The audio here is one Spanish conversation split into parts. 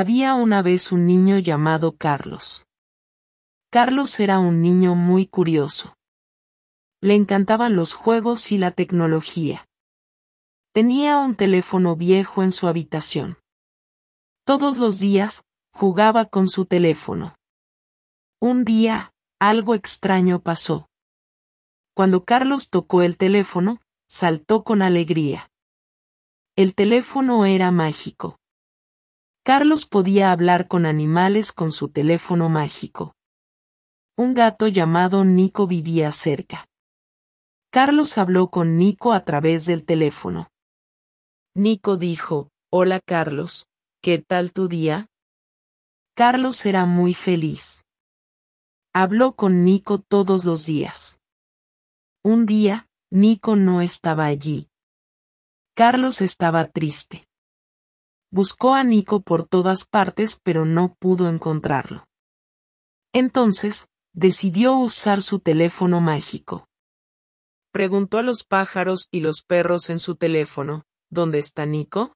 Había una vez un niño llamado Carlos. Carlos era un niño muy curioso. Le encantaban los juegos y la tecnología. Tenía un teléfono viejo en su habitación. Todos los días, jugaba con su teléfono. Un día, algo extraño pasó. Cuando Carlos tocó el teléfono, saltó con alegría. El teléfono era mágico. Carlos podía hablar con animales con su teléfono mágico. Un gato llamado Nico vivía cerca. Carlos habló con Nico a través del teléfono. Nico dijo, Hola Carlos, ¿qué tal tu día? Carlos era muy feliz. Habló con Nico todos los días. Un día, Nico no estaba allí. Carlos estaba triste. Buscó a Nico por todas partes pero no pudo encontrarlo. Entonces, decidió usar su teléfono mágico. Preguntó a los pájaros y los perros en su teléfono, ¿Dónde está Nico?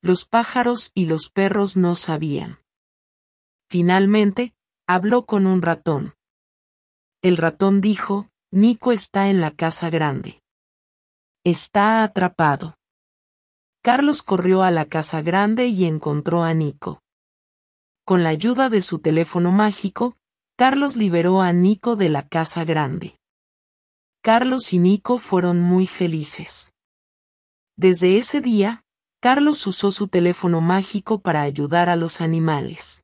Los pájaros y los perros no sabían. Finalmente, habló con un ratón. El ratón dijo, Nico está en la casa grande. Está atrapado. Carlos corrió a la casa grande y encontró a Nico. Con la ayuda de su teléfono mágico, Carlos liberó a Nico de la casa grande. Carlos y Nico fueron muy felices. Desde ese día, Carlos usó su teléfono mágico para ayudar a los animales.